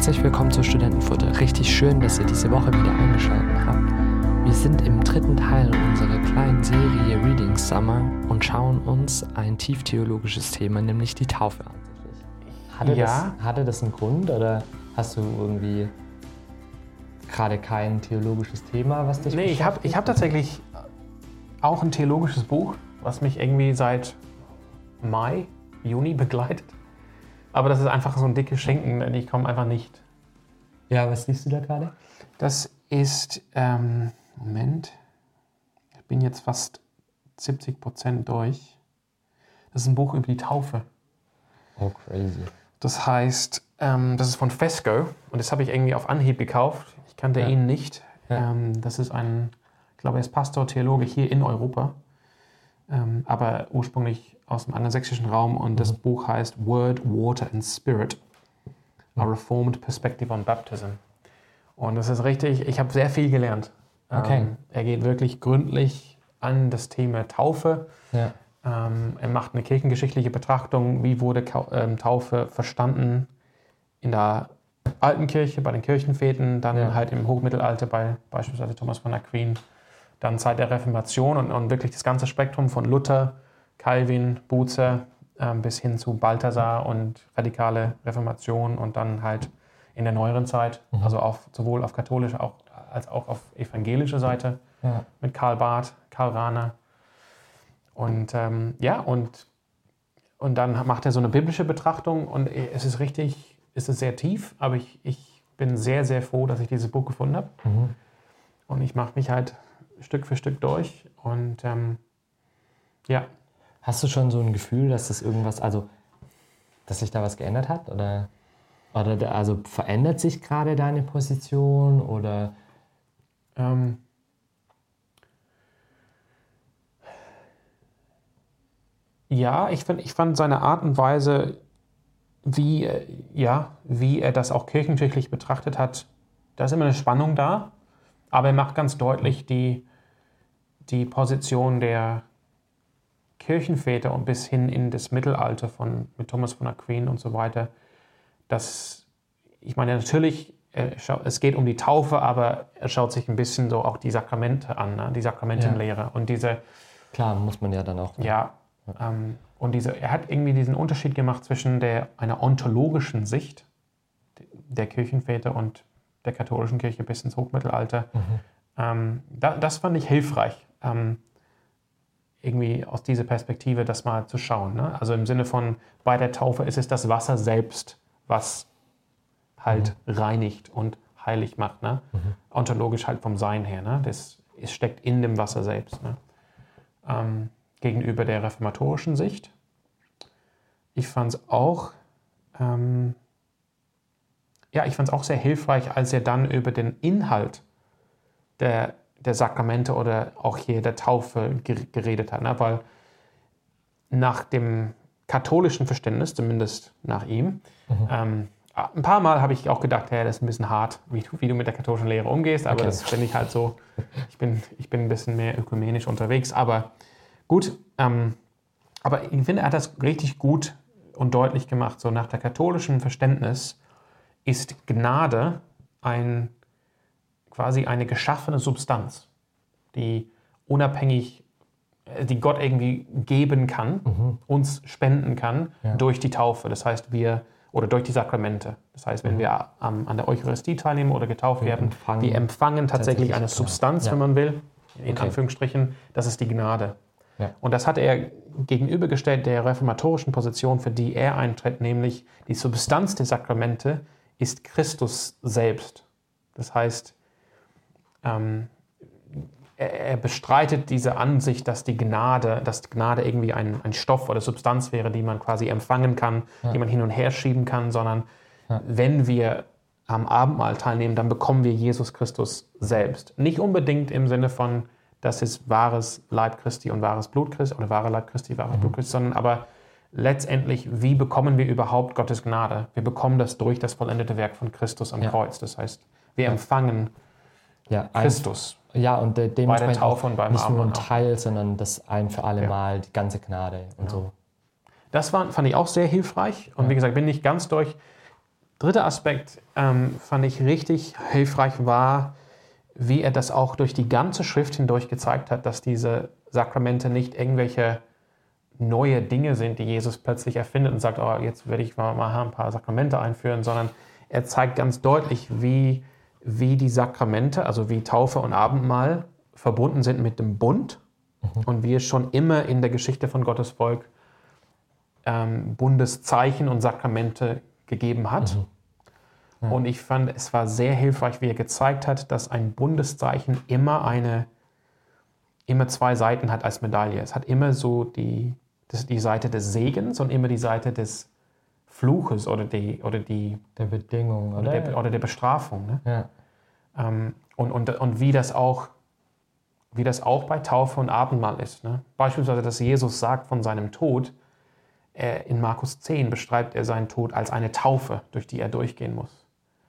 Herzlich willkommen zur Studentenfutter. Richtig schön, dass ihr diese Woche wieder eingeschaltet habt. Wir sind im dritten Teil unserer kleinen Serie Reading Summer und schauen uns ein tieftheologisches Thema, nämlich die Taufe an. Hatte, Ja. das, hatte das einen Grund oder hast du irgendwie gerade kein theologisches Thema, was dich Nee, ich habe ich hab tatsächlich auch ein theologisches Buch, was mich irgendwie seit Mai, Juni begleitet. Aber das ist einfach so ein dickes Schinken, denn ich komme einfach nicht. Ja, was liest du da gerade? Das ist, ähm, Moment, ich bin jetzt fast 70 Prozent durch. Das ist ein Buch über die Taufe. Oh, crazy. Das heißt, ähm, das ist von Fesco und das habe ich irgendwie auf Anhieb gekauft. Ich kannte Ja. ihn nicht. Ja. Ähm, das ist ein, ich glaube, er ist Pastor, Theologe hier in Europa, ähm, aber ursprünglich aus dem angelsächsischen Raum und das Buch heißt Word, Water and Spirit, A Reformed Perspective on Baptism. Und das ist richtig, ich habe sehr viel gelernt. Okay. Ähm, er geht wirklich gründlich an das Thema Taufe. Ja. Ähm, er macht eine kirchengeschichtliche Betrachtung, wie wurde ähm, Taufe verstanden in der alten Kirche, bei den Kirchenvätern, dann Ja. halt im Hochmittelalter bei beispielsweise Thomas von Aquin, dann Zeit der Reformation und, und wirklich das ganze Spektrum von Luther, Calvin, Bucer ähm, bis hin zu Balthasar und radikale Reformation und dann halt in der neueren Zeit, also auf, sowohl auf katholischer auch, als auch auf evangelischer Seite Ja. mit Karl Barth, Karl Rahner. Und ähm, ja, und, und dann macht er so eine biblische Betrachtung und es ist richtig, es ist sehr tief, aber ich, ich bin sehr, sehr froh, dass ich dieses Buch gefunden habe. Mhm. Und ich mache mich halt Stück für Stück durch und ähm, ja, Hast du schon so ein Gefühl, dass das irgendwas, also, dass sich da was geändert hat? Oder, oder also verändert sich gerade deine Position? Oder Ähm, ja, ich, find, ich fand seine Art und Weise, wie, äh, ja, wie er das auch kirchenschichtlich betrachtet hat, da ist immer eine Spannung da, aber er macht ganz deutlich die, die Position der Kirchenväter und bis hin in das Mittelalter von, mit Thomas von Aquin und so weiter, dass, ich meine, natürlich, schau- es geht um die Taufe, aber er schaut sich ein bisschen so auch die Sakramente an, ne? die Sakramentenlehre und diese, klar, muss man ja dann auch. ja, ähm, und diese, er hat irgendwie diesen Unterschied gemacht zwischen der, einer ontologischen Sicht der Kirchenväter und der katholischen Kirche bis ins Hochmittelalter. Ähm, da, das fand ich hilfreich, ähm, irgendwie aus dieser Perspektive das mal zu schauen. Ne? Also im Sinne von, bei der Taufe ist es das Wasser selbst, was halt reinigt und heilig macht. Ne? Ontologisch halt vom Sein her. Ne? Das es steckt in dem Wasser selbst. Ne? ähm, gegenüber der reformatorischen Sicht. Ich fand es auch, ähm, ja, ich fand es auch sehr hilfreich, als er dann über den Inhalt der, der Sakramente oder auch hier der Taufe ger- geredet hat. Ne? Weil nach dem katholischen Verständnis, zumindest nach ihm, ähm, ein paar Mal habe ich auch gedacht, hey, das ist ein bisschen hart, wie du, wie du mit der katholischen Lehre umgehst, aber Okay. das finde ich halt so, ich bin, ich bin ein bisschen mehr ökumenisch unterwegs, aber gut, ähm, aber ich finde, er hat das richtig gut und deutlich gemacht. So nach der katholischen Verständnis ist Gnade ein, quasi eine geschaffene Substanz, die unabhängig, äh, die Gott irgendwie geben kann, uns spenden kann Ja. durch die Taufe. Das heißt, wir, oder durch die Sakramente. Das heißt, wenn wir am- an der Eucharistie teilnehmen oder getauft Wir werden, empfangen wir empfangen tatsächlich tatsächlich, eine. Substanz, Ja. wenn man will, in Okay. Anführungsstrichen, das ist die Gnade. Ja. Und das hat er gegenübergestellt der reformatorischen Position, für die er eintritt, nämlich die Substanz der Sakramente ist Christus selbst. Das heißt, ähm, er, bestreitet diese Ansicht, dass die Gnade, dass Gnade irgendwie ein, ein Stoff oder Substanz wäre, die man quasi empfangen kann, die man hin und her schieben kann, sondern wenn wir am Abendmahl teilnehmen, dann bekommen wir Jesus Christus selbst. Nicht unbedingt im Sinne von, das ist wahres Leib Christi und wahres Blut Christi oder wahre Leib Christi, wahres Blut Christi, sondern aber letztendlich, wie bekommen wir überhaupt Gottes Gnade? Wir bekommen das durch das vollendete Werk von Christus am Ja. Kreuz. Das heißt, wir empfangen Ja, ein- Christus. Ja, und äh, dementsprechend Taufe auch und beim nicht nur ein. Teil, sondern das ein für alle Ja. Mal, die ganze Gnade und so. Das war, fand ich auch sehr hilfreich. Und wie gesagt, bin nicht ganz durch. dritte Aspekt ähm, fand ich richtig hilfreich war, wie er das auch durch die ganze Schrift hindurch gezeigt hat, dass diese Sakramente nicht irgendwelche neue Dinge sind, die Jesus plötzlich erfindet und sagt, oh, jetzt werde ich mal, mal ein paar Sakramente einführen, sondern er zeigt ganz deutlich, wie, wie die Sakramente, also wie Taufe und Abendmahl verbunden sind mit dem Bund mhm. und wie es schon immer in der Geschichte von Gottes Volk ähm, Bundeszeichen und Sakramente gegeben hat. Mhm. Ja. Und ich fand, es war sehr hilfreich, wie er gezeigt hat, dass ein Bundeszeichen immer eine, immer zwei Seiten hat als Medaille. Es hat immer so die, das, die Seite des Segens und immer die Seite des Fluches oder die, oder die der Bedingung oder, oder, der, oder der, Bestrafung. Ne? Ja. Ähm, und, und, und wie das auch wie das auch bei Taufe und Abendmahl ist. Ne? Beispielsweise, dass Jesus sagt von seinem Tod, äh, in Markus 10 beschreibt er seinen Tod als eine Taufe, durch die er durchgehen muss.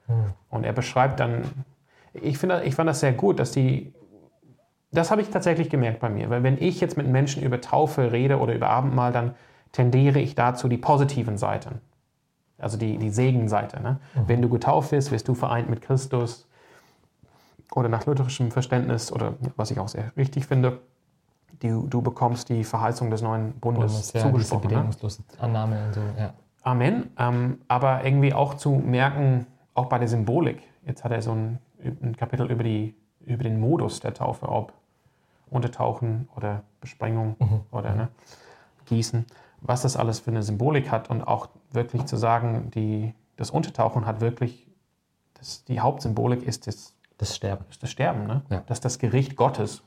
Hm. Und er beschreibt dann, ich, finde, ich fand das sehr gut, dass die, das habe ich tatsächlich gemerkt bei mir, weil wenn ich jetzt mit Menschen über Taufe rede oder über Abendmahl, dann tendiere ich dazu die positiven Seiten, also die, die Segenseite. Ne? Mhm. Wenn du getauft wirst, wirst du vereint mit Christus oder nach lutherischem Verständnis oder was ich auch sehr richtig finde, du, du bekommst die Verheißung des neuen Bundes, Bundes ja, zugesprochen. Ne? Bedingungslose Annahme und so, ja. Amen. Ähm, aber irgendwie auch zu merken, auch bei der Symbolik. Jetzt hat er so ein, ein Kapitel über, die, über den Modus der Taufe, ob Untertauchen oder Besprengung mhm. oder ne, Gießen, was das alles für eine Symbolik hat und auch wirklich zu sagen, die, das Untertauchen hat wirklich, das, die Hauptsymbolik ist das, das Sterben. Das Sterben, ne? Ja. Das ist das Gericht Gottes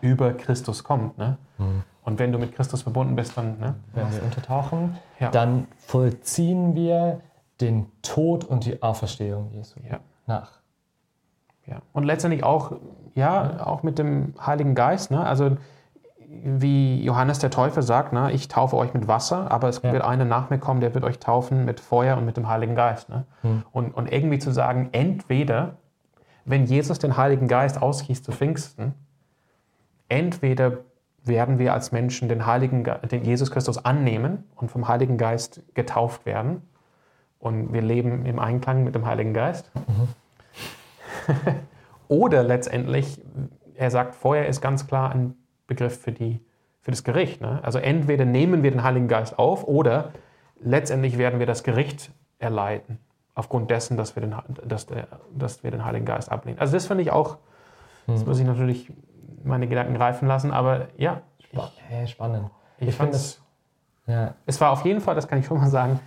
über Christus kommt. Ne? Mhm. Und wenn du mit Christus verbunden bist, dann. Ne? Wenn wir untertauchen, ja. dann vollziehen wir den Tod und die Auferstehung Jesu ja. nach. Ja. Und letztendlich auch, ja, auch mit dem Heiligen Geist. Ne? Also wie Johannes der Täufer sagt, ne, ich taufe euch mit Wasser, aber es ja. wird einer nach mir kommen, der wird euch taufen mit Feuer und mit dem Heiligen Geist. Ne? Hm. Und, und irgendwie zu sagen, entweder, wenn Jesus den Heiligen Geist ausgießt zu Pfingsten, entweder werden wir als Menschen den Heiligen, den Jesus Christus annehmen und vom Heiligen Geist getauft werden und wir leben im Einklang mit dem Heiligen Geist. Mhm. Oder letztendlich, er sagt, Feuer ist ganz klar ein Begriff für, die, für das Gericht. Ne? Also entweder nehmen wir den Heiligen Geist auf oder letztendlich werden wir das Gericht erleiden, aufgrund dessen, dass wir den, dass der, dass wir den Heiligen Geist ablehnen. Also das finde ich auch, das mhm. muss ich natürlich meine Gedanken reifen lassen, aber ja. Ich, spannend. Ich, ich finde es. Ja. Es war auf jeden Fall, das kann ich schon mal sagen,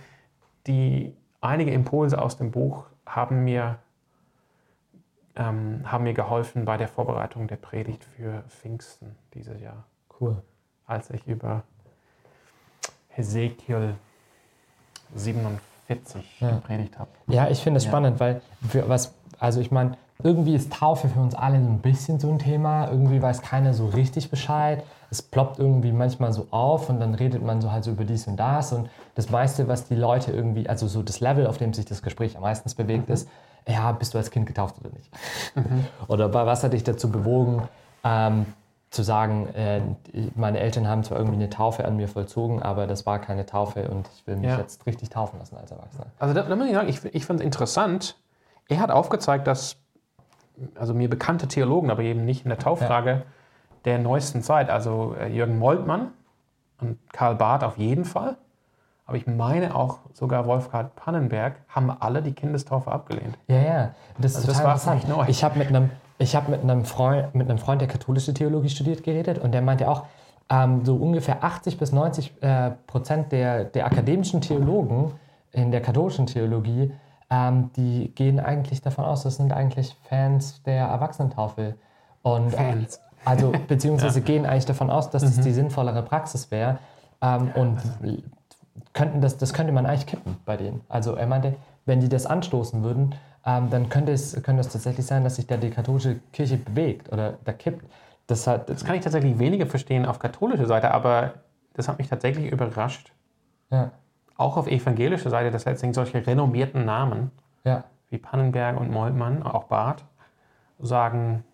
die einige Impulse aus dem Buch haben mir, ähm, haben mir geholfen bei der Vorbereitung der Predigt für Pfingsten dieses Jahr. Cool. Als ich über Hesekiel 47 ja. gepredigt habe. Ja, ich finde es ja. spannend, weil was, also ich meine, irgendwie ist Taufe für uns alle so ein bisschen so ein Thema. Irgendwie weiß keiner so richtig Bescheid. Es ploppt irgendwie manchmal so auf und dann redet man so halt so über dies und das. Und das meiste, was die Leute irgendwie, also so das Level, auf dem sich das Gespräch am meisten bewegt, mhm. ist, ja, bist du als Kind getauft oder nicht? Mhm. Oder was hat dich dazu bewogen, ähm, zu sagen, äh, meine Eltern haben zwar irgendwie eine Taufe an mir vollzogen, aber das war keine Taufe und ich will mich ja. jetzt richtig taufen lassen als Erwachsener. Also da, da muss ich sagen, ich, ich finde es interessant. Er hat aufgezeigt, dass also mir bekannte Theologen, aber eben nicht in der Tauffrage ja. der neuesten Zeit, also äh, Jürgen Moltmann und Karl Barth auf jeden Fall, aber ich meine auch sogar Wolfgang Pannenberg haben alle die Kindestaufe abgelehnt. Ja, ja, das ist also total das interessant. Neu. Ich habe mit einem ich habe mit einem Freund, mit einem Freund, der katholische Theologie studiert, geredet und der meinte auch, ähm, so ungefähr 80 bis 90 äh, Prozent der, der akademischen Theologen in der katholischen Theologie ähm, die gehen eigentlich davon aus, das sind eigentlich Fans der Erwachsenentaufe. Und, Fans. Also, beziehungsweise ja. gehen eigentlich davon aus, dass mhm. das die sinnvollere Praxis wäre. Ähm, und könnten das, das könnte man eigentlich kippen bei denen. Also er meinte, wenn die das anstoßen würden, ähm, dann könnte es, könnte es tatsächlich sein, dass sich da die katholische Kirche bewegt oder da kippt. Das, hat, das kann ich tatsächlich weniger verstehen auf katholischer Seite, aber das hat mich tatsächlich überrascht. Ja auch auf evangelischer Seite, dass letztendlich solche renommierten Namen ja. wie Pannenberg und Moltmann, auch Barth, sagen,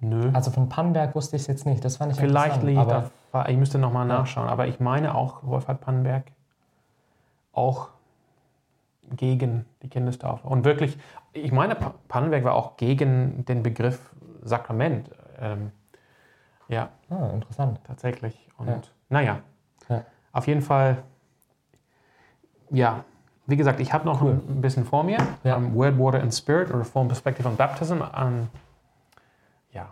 nö. Also von Pannenberg wusste ich es jetzt nicht, das fand ich Vielleicht liegt aber ich müsste nochmal ja. nachschauen, aber ich meine auch Wolfhard Pannenberg auch gegen die Kindestaufe. Und wirklich, ich meine, Pannenberg war auch gegen den Begriff Sakrament. Ähm, ja. Ah, interessant. Tatsächlich. Und ja. naja, ja. auf jeden Fall, ja, wie gesagt, ich habe noch cool. ein bisschen vor mir. Ja. Um, Word, Water and Spirit, Reform Perspective on Baptism. Um, ja,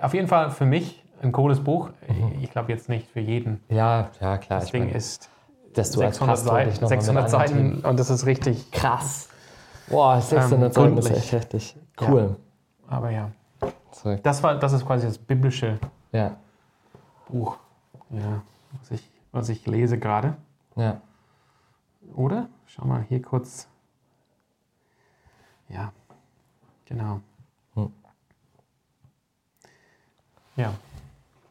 auf jeden Fall für mich ein cooles Buch. Mhm. Ich glaube jetzt nicht für jeden. Ja, ja, klar. Das Ding meine, ist dass du 600 Seiten, 600 Seiten und das ist richtig krass. Boah, 600 ähm, Seiten ist echt heftig. Cool. Ja. Aber ja. Sorry. Das, war, das ist quasi das biblische ja. Buch, ja, was, ich, was ich lese gerade. Ja. Oder? Schau mal hier kurz. Ja, genau. Hm. Ja.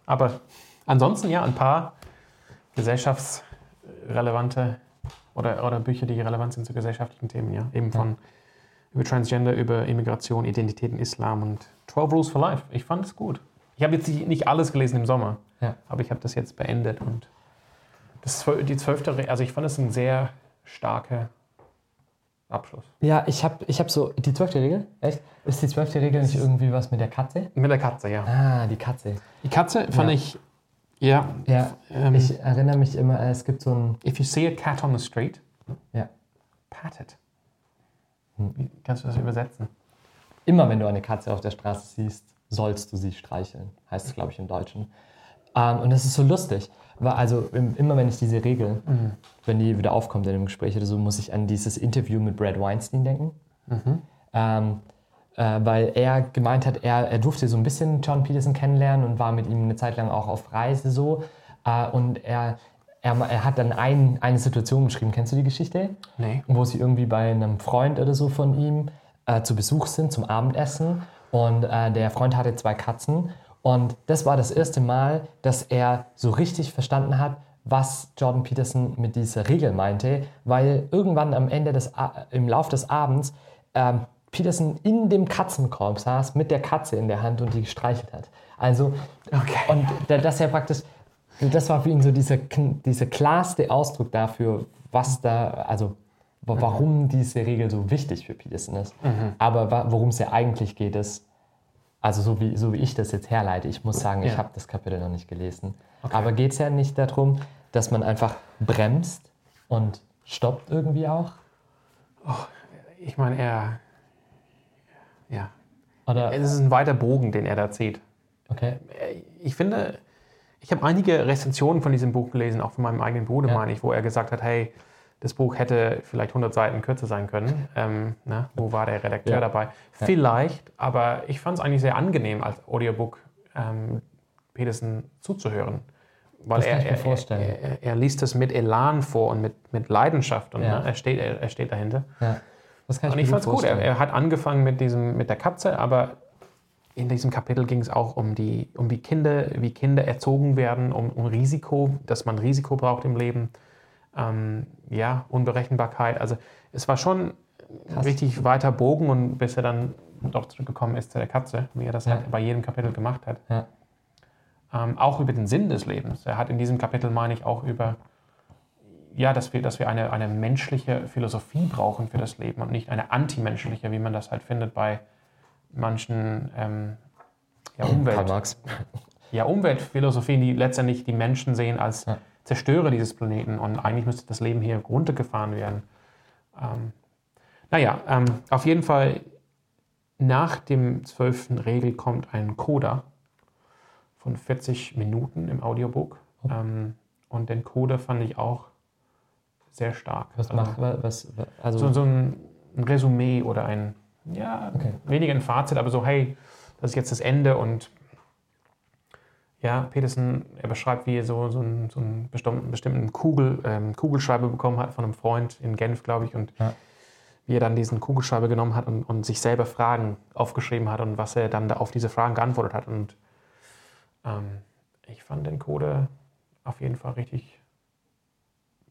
Aber ansonsten ja, ein paar gesellschaftsrelevante oder, oder Bücher, die relevant sind zu gesellschaftlichen Themen, ja. Eben von ja. über Transgender, über Immigration, Identität in Islam und 12 Rules for Life. Ich fand es gut. Ich habe jetzt nicht alles gelesen im Sommer, ja. aber ich habe das jetzt beendet und das, die zwölfte, also ich fand es ein sehr starker Abschluss. Ja, ich habe ich hab so, die zwölfte Regel, echt? Ist die zwölfte Regel nicht irgendwie was mit der Katze? Mit der Katze, ja. Ah, die Katze. Die Katze fand ja. ich, ja. Ja, ähm, ich erinnere mich immer, es gibt so ein... If you see a cat on the street, ja. pat it. Hm. Wie kannst du das übersetzen? Immer wenn du eine Katze auf der Straße siehst, sollst du sie streicheln, heißt es, glaube ich, im Deutschen. Ähm, und das ist so lustig, weil also immer wenn ich diese Regel, mhm. wenn die wieder aufkommt in einem Gespräch oder so, muss ich an dieses Interview mit Brad Weinstein denken. Mhm. Ähm, äh, weil er gemeint hat, er, er durfte so ein bisschen John Peterson kennenlernen und war mit ihm eine Zeit lang auch auf Reise so. Äh, und er, er, er, hat dann ein, eine Situation beschrieben. Kennst du die Geschichte? Nee. Wo sie irgendwie bei einem Freund oder so von ihm äh, zu Besuch sind zum Abendessen und äh, der Freund hatte zwei Katzen. Und das war das erste Mal, dass er so richtig verstanden hat, was Jordan Peterson mit dieser Regel meinte, weil irgendwann am Ende des, im Lauf des Abends ähm, Peterson in dem Katzenkorb saß mit der Katze in der Hand und die gestreichelt hat. Also, okay. und das ja praktisch, das war für ihn so dieser, dieser klarste Ausdruck dafür, was da, also warum diese Regel so wichtig für Peterson ist. Mhm. Aber worum es ja eigentlich geht, ist, also so wie, so wie ich das jetzt herleite, ich muss sagen, ja. ich habe das Kapitel noch nicht gelesen. Okay. Aber geht es ja nicht darum, dass man einfach bremst und stoppt irgendwie auch? Oh, ich meine, er. Oder es ist ein weiter Bogen, den er da zieht. Okay. Ich finde, ich habe einige Rezensionen von diesem Buch gelesen, auch von meinem eigenen Bruder, ja. meine ich, wo er gesagt hat: hey, das Buch hätte vielleicht 100 Seiten kürzer sein können. Ähm, ne? Wo war der Redakteur ja. dabei? Vielleicht, aber ich fand es eigentlich sehr angenehm, als Audiobook ähm, Peterson zuzuhören. Weil das kann er, ich mir vorstellen. Er, er, er, liest es mit Elan vor und mit, mit Leidenschaft und ja. ne? er, steht, er, er steht dahinter. Ja. Das kann ich und ich fand es gut. Er, er, hat angefangen mit, diesem, mit der Katze, aber in diesem Kapitel ging es auch um die, um die Kinder, wie Kinder erzogen werden, um, um Risiko, dass man Risiko braucht im Leben ähm, ja, Unberechenbarkeit. Also es war schon Krass. richtig weiter Bogen und bis er dann doch zurückgekommen ist zu der Katze, wie er das ja. halt bei jedem Kapitel gemacht hat. Ja. Ähm, auch über den Sinn des Lebens. Er hat in diesem Kapitel, meine ich, auch über, ja, dass wir, dass wir eine, eine menschliche Philosophie brauchen für das Leben und nicht eine antimenschliche, wie man das halt findet bei manchen ähm, ja, Umwelt, ja, Umweltphilosophien, die letztendlich die Menschen sehen als ja. Zerstörer dieses Planeten und eigentlich müsste das Leben hier runtergefahren werden. Ähm, naja, ähm, auf jeden Fall nach dem zwölften Regel kommt ein Coda von 40 Minuten im Audiobook. Oh. Ähm, und den Coda fand ich auch sehr stark. Was also, macht was? Also so, so ein, Resümee oder ein, ja, okay. weniger ein Fazit, aber so, hey, das ist jetzt das Ende und ja, Peterson, er beschreibt, wie er so, so, einen, so einen bestimmten, bestimmten Kugel, ähm, Kugelschreiber bekommen hat von einem Freund in Genf, glaube ich, und ja. wie er dann diesen Kugelschreiber genommen hat und, und, sich selber Fragen aufgeschrieben hat und was er dann da auf diese Fragen geantwortet hat. Und ähm, ich fand den Code auf jeden Fall richtig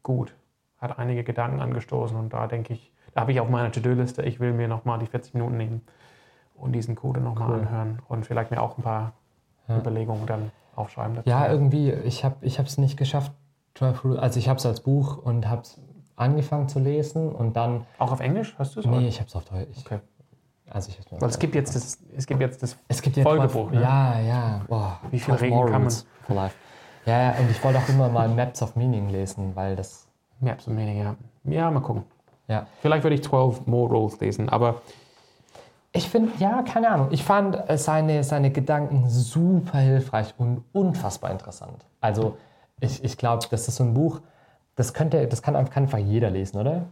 gut. Hat einige Gedanken angestoßen und da denke ich, da habe ich auf meiner To-Do-Liste, ich will mir nochmal die 40 Minuten nehmen und diesen Code nochmal cool. anhören und vielleicht mir auch ein paar ja. Überlegungen dann aufschreiben. Dazu. Ja, irgendwie, ich habe es nicht geschafft. Also ich habe es als Buch und habe es angefangen zu lesen und dann. Auch auf Englisch hast du es? Nee, ich habe es auf Deutsch. Okay. Also ich Weil es gibt jetzt das, es gibt jetzt das es gibt ja Folgebuch. ne? Ja, ja. Boah, Wie viel 12 reden kann man? Ja, ja, und ich wollte auch immer mal Maps of Meaning lesen, weil das. Maps und Meaning, ja. Ja, mal gucken. Ja. Vielleicht würde ich 12 More Rules lesen, aber Ich finde, ja, keine Ahnung. Ich fand äh, seine, seine Gedanken super hilfreich und unfassbar interessant. Also, ich, ich glaube, das ist so ein Buch, das, könnte, das kann, einfach- kann einfach jeder lesen, oder?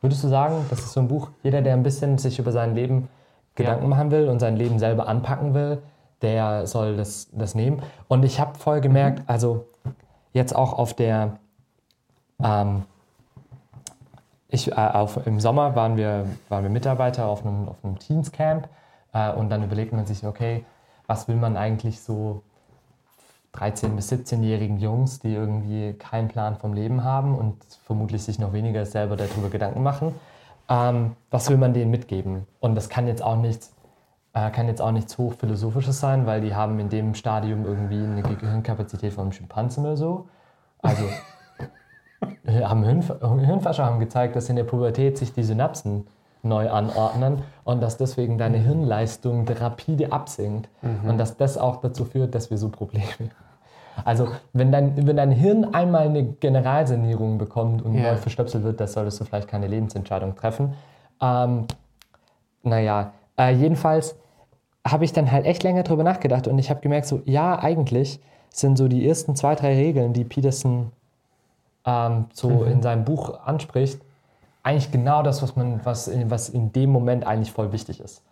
Würdest du sagen, das ist so ein Buch, jeder, der ein bisschen sich über sein Leben Gedanken machen will und sein Leben selber anpacken will, der soll das, das nehmen. Und ich habe voll gemerkt, also jetzt auch auf der, ähm, ich, äh, auf, im Sommer waren wir, waren wir Mitarbeiter auf einem, auf einem Teens Camp äh, und dann überlegt man sich, okay, was will man eigentlich so 13- bis 17-jährigen Jungs, die irgendwie keinen Plan vom Leben haben und vermutlich sich noch weniger selber darüber Gedanken machen, ähm, was will man denen mitgeben? Und das kann jetzt auch nichts, äh, kann jetzt auch nichts hochphilosophisches sein, weil die haben in dem Stadium irgendwie eine Gehirnkapazität von einem Schimpansen oder so. Also haben Hirnf Hirnforscher haben gezeigt, dass in der Pubertät sich die Synapsen neu anordnen und dass deswegen deine Hirnleistung rapide absinkt und dass das auch dazu führt, dass wir so Probleme also wenn dein, wenn dein Hirn einmal eine Generalsanierung bekommt und Ja. neu verstöpselt wird, das solltest du vielleicht keine Lebensentscheidung treffen. Ähm, naja, äh, jedenfalls habe ich dann halt echt länger drüber nachgedacht und ich habe gemerkt, so ja, eigentlich sind so die ersten zwei, drei Regeln, die Peterson ähm, so in seinem Buch anspricht, eigentlich genau das, was man, was in, was in dem Moment eigentlich voll wichtig ist.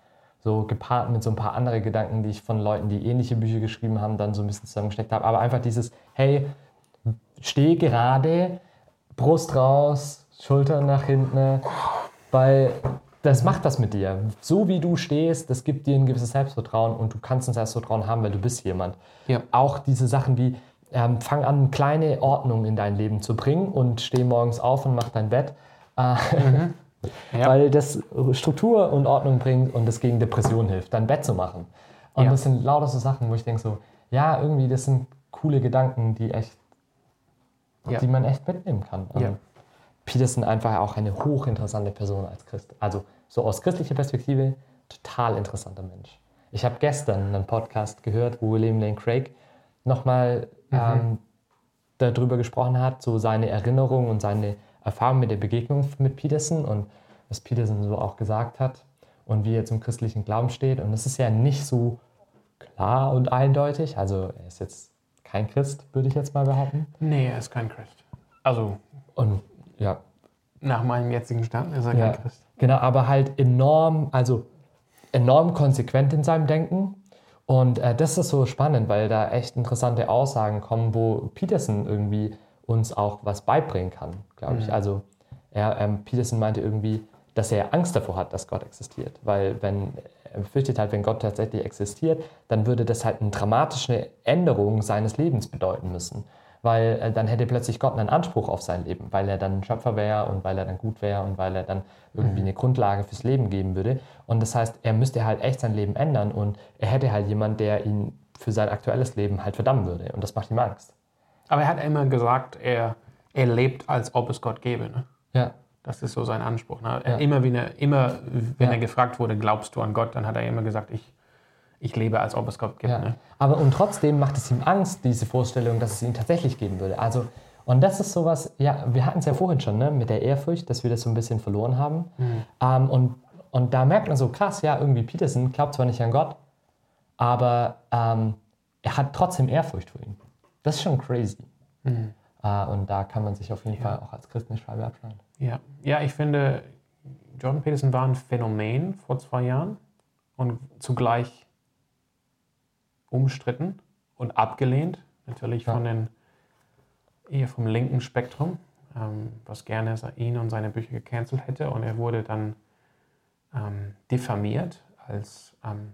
So gepaart mit so ein paar andere Gedanken, die ich von Leuten, die ähnliche Bücher geschrieben haben, dann so ein bisschen zusammengesteckt habe. Aber einfach dieses, hey, steh gerade, Brust raus, Schultern nach hinten, weil das macht was mit dir. So wie du stehst, das gibt dir ein gewisses Selbstvertrauen und du kannst ein Selbstvertrauen haben, weil du bist jemand. Ja. Auch diese Sachen wie, ähm, fang an, kleine Ordnung in dein Leben zu bringen und steh morgens auf und mach dein Bett. Äh, Ja. Weil das Struktur und Ordnung bringt und das gegen Depression hilft, dein Bett zu machen. Und Ja. das sind lauter so Sachen, wo ich denke so, ja, irgendwie, das sind coole Gedanken, die echt, Ja. die man echt mitnehmen kann. Und Peterson einfach auch eine hochinteressante Person als Christ. Also so aus christlicher Perspektive total interessanter Mensch. Ich habe gestern einen Podcast gehört, wo William Lane Craig nochmal ähm, darüber gesprochen hat, so seine Erinnerungen und seine Erfahrung mit der Begegnung mit Peterson und was Peterson so auch gesagt hat und wie er zum christlichen Glauben steht. Und das ist ja nicht so klar und eindeutig. Also er ist jetzt kein Christ, würde ich jetzt mal behaupten. Nee, er ist kein Christ. Also Und ja, nach meinem jetzigen Stand ist er Ja, kein Christ. genau, aber halt enorm, also enorm konsequent in seinem Denken. Und äh, das ist so spannend, weil da echt interessante Aussagen kommen, wo Peterson irgendwie uns auch was beibringen kann, glaube ich. Also er, ähm, Peterson meinte irgendwie, dass er Angst davor hat, dass Gott existiert. Weil wenn er befürchtet halt, wenn Gott tatsächlich existiert, dann würde das halt eine dramatische Änderung seines Lebens bedeuten müssen. Weil äh, dann hätte plötzlich Gott einen Anspruch auf sein Leben, weil er dann Schöpfer wäre und weil er dann gut wäre und weil er dann irgendwie eine Grundlage fürs Leben geben würde. Und das heißt, er müsste halt echt sein Leben ändern und er hätte halt jemand, der ihn für sein aktuelles Leben halt verdammen würde. Und das macht ihm Angst. Aber er hat immer gesagt, er, er lebt, als ob es Gott gäbe. Ne? Ja. Das ist so sein Anspruch. Ne? Ja. Immer, wenn, er, immer, wenn Ja. er gefragt wurde, glaubst du an Gott, dann hat er immer gesagt, ich, ich lebe, als ob es Gott gibt. Ja. Ne? Aber und trotzdem macht es ihm Angst, diese Vorstellung, dass es ihn tatsächlich geben würde. Also, und das ist sowas, ja, wir hatten es ja vorhin schon, ne, mit der Ehrfurcht, dass wir das so ein bisschen verloren haben. Ähm, und, und da merkt man so, krass, ja, irgendwie Peterson glaubt zwar nicht an Gott, aber ähm, er hat trotzdem Ehrfurcht vor ihm. Das ist schon crazy. Äh, und da kann man sich auf jeden Fall auch als Christ eine Scheibe abschneiden. Ja. ja, ich finde, Jordan Peterson war ein Phänomen vor zwei Jahren und zugleich umstritten und abgelehnt, natürlich Ja. von den eher vom linken Spektrum, ähm, was gerne ihn und seine Bücher gecancelt hätte. Und er wurde dann ähm, diffamiert als ähm,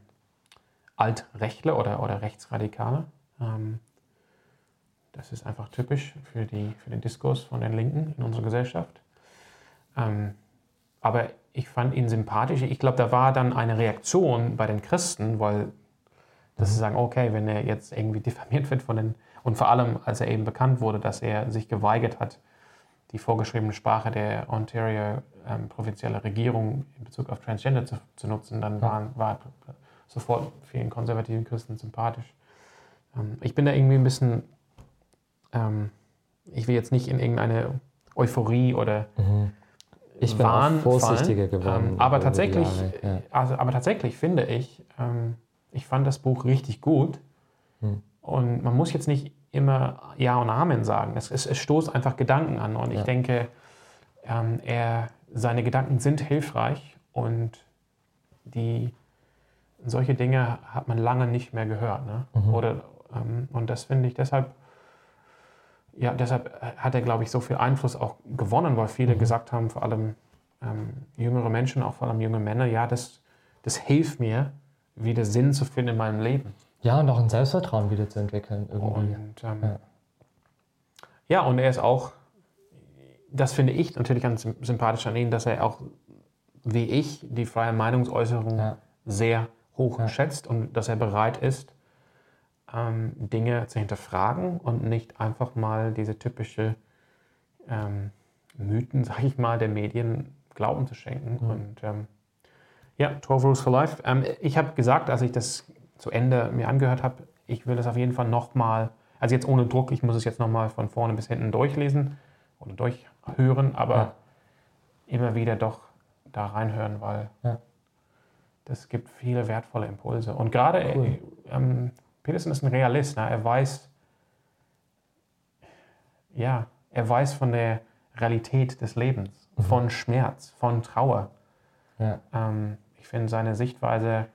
Altrechtler oder, oder Rechtsradikaler. Ähm, das ist einfach typisch für, die, für den Diskurs von den Linken in unserer Gesellschaft. Ähm, aber ich fand ihn sympathisch. Ich glaube, da war dann eine Reaktion bei den Christen, weil dass sie sagen, okay, wenn er jetzt irgendwie diffamiert wird von den, und vor allem, als er eben bekannt wurde, dass er sich geweigert hat, die vorgeschriebene Sprache der Ontario ähm, provinzielle Regierung in Bezug auf Transgender zu, zu nutzen, dann waren, war sofort vielen konservativen Christen sympathisch. Ähm, ich bin da irgendwie ein bisschen, ähm, ich will jetzt nicht in irgendeine Euphorie oder mhm. ich bin Wahn vorsichtiger fallen, geworden. Ähm, aber, tatsächlich, ja. also, aber tatsächlich finde ich, ähm, ich fand das Buch richtig gut. Mhm. Und man muss jetzt nicht immer Ja und Amen sagen. Es, es, es stoßt einfach Gedanken an. Und ja. ich denke, ähm, er, seine Gedanken sind hilfreich und die, solche Dinge hat man lange nicht mehr gehört. Ne? Mhm. Oder, ähm, und das finde ich deshalb, ja, deshalb hat er, glaube ich, so viel Einfluss auch gewonnen, weil viele mhm. gesagt haben, vor allem ähm, jüngere Menschen, auch vor allem junge Männer, ja, das, das hilft mir, wieder Sinn zu finden in meinem Leben. Ja, und auch ein Selbstvertrauen wieder zu entwickeln. Irgendwie. Und, ähm, ja. ja, und er ist auch, das finde ich natürlich ganz sympathisch an ihm, dass er auch, wie ich, die freie Meinungsäußerung ja. sehr hoch ja. schätzt und dass er bereit ist, ähm, Dinge zu hinterfragen und nicht einfach mal diese typische ähm, Mythen, sag ich mal, der Medien Glauben zu schenken. Mhm. Und ähm, ja, 12 Rules for Life. Ähm, ich habe gesagt, als ich das zu Ende mir angehört habe, ich will das auf jeden Fall nochmal, also jetzt ohne Druck, ich muss es jetzt nochmal von vorne bis hinten durchlesen oder durchhören, aber ja. immer wieder doch da reinhören, weil ja. das gibt viele wertvolle Impulse. Und gerade cool. äh, ähm, Peterson ist ein Realist, ne? er weiß, ja, er weiß von der Realität des Lebens, mhm. von Schmerz, von Trauer. Ja. Ähm, ich finde seine Sichtweise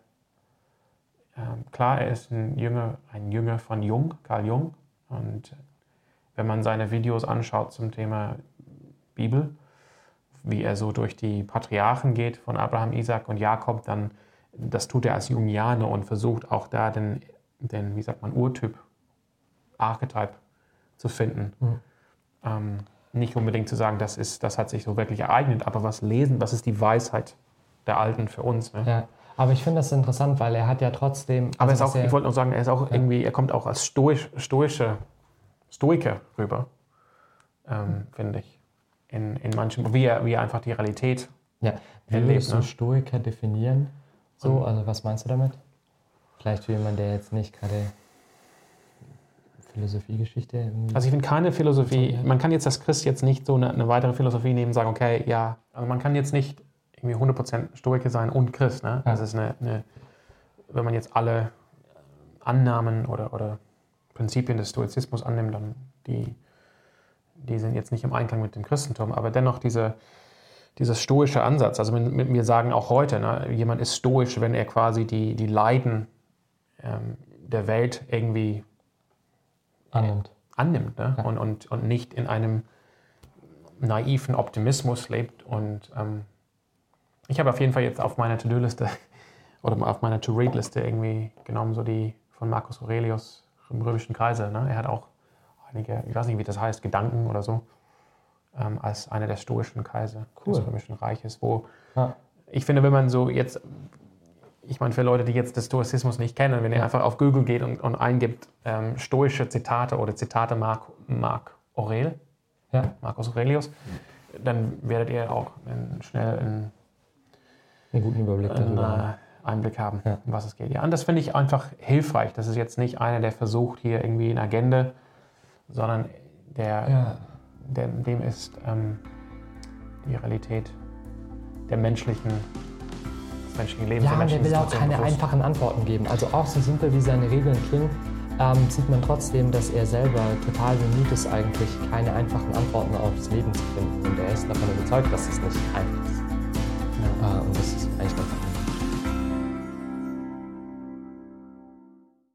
ähm, klar, er ist ein Jünger, ein Jünger von Jung, Karl Jung. Und wenn man seine Videos anschaut zum Thema Bibel, wie er so durch die Patriarchen geht von Abraham, Isaac und Jakob, dann das tut er als Jungianer und versucht auch da den, den wie sagt man, Urtyp, Archetype zu finden. Mhm. Ähm, nicht unbedingt zu sagen, das, ist, das hat sich so wirklich ereignet, aber was lesen, was ist die Weisheit der Alten für uns. Ne? Ja. Aber ich finde das interessant, weil er hat ja trotzdem. Aber also auch, ich wollte noch sagen, er ist auch ja. irgendwie, er kommt auch als stoisch, stoische Stoiker rüber, ähm, finde ich. In, in manchen, wie er, wie er einfach die Realität. Ja, wie erlebt, würdest du ne? Stoiker definieren? So, also was meinst du damit? Vielleicht für jemanden, der jetzt nicht gerade Philosophiegeschichte. Also ich finde keine Philosophie, man kann jetzt das Christ jetzt nicht so eine, eine weitere Philosophie nehmen und sagen, okay, ja, also man kann jetzt nicht irgendwie 100% Stoiker sein und Christ. Ne? Das ist eine, eine, wenn man jetzt alle Annahmen oder, oder Prinzipien des Stoizismus annimmt, dann die, die sind jetzt nicht im Einklang mit dem Christentum, aber dennoch diese, dieser stoische Ansatz, also mit, mit mir sagen auch heute, ne, jemand ist stoisch, wenn er quasi die, die Leiden ähm, der Welt irgendwie annimmt, annimmt ne? ja. und, und, und nicht in einem naiven Optimismus lebt und ähm, ich habe auf jeden Fall jetzt auf meiner To-Do-Liste oder auf meiner To-Read-Liste irgendwie genommen, so die von Marcus Aurelius im römischen Kreise. Ne? Er hat auch einige, ich weiß nicht, wie das heißt, Gedanken oder so, ähm, als einer der stoischen Kaiser cool. des römischen Reiches, wo ja. ich finde, wenn man so jetzt, ich meine, für Leute, die jetzt den Stoizismus nicht kennen, wenn ja. ihr einfach auf Google geht und, und eingibt ähm, stoische Zitate oder Zitate Marc, Marc Aurel, ja. Marcus Aurelius, dann werdet ihr auch schnell in einen guten Überblick darüber einen, äh, Einblick haben, ja. um was es geht. Ja, und das finde ich einfach hilfreich. Das ist jetzt nicht einer, der versucht, hier irgendwie eine Agenda, sondern der, ja. der dem ist ähm, die Realität der menschlichen, des menschlichen Lebens. Ja, der, der will auch keine bewusst. einfachen Antworten geben. Also auch so simpel wie seine Regeln klingen, ähm, sieht man trotzdem, dass er selber total bemüht ist, eigentlich keine einfachen Antworten aufs Leben zu finden. Und er ist davon überzeugt, dass es nicht einfach ist.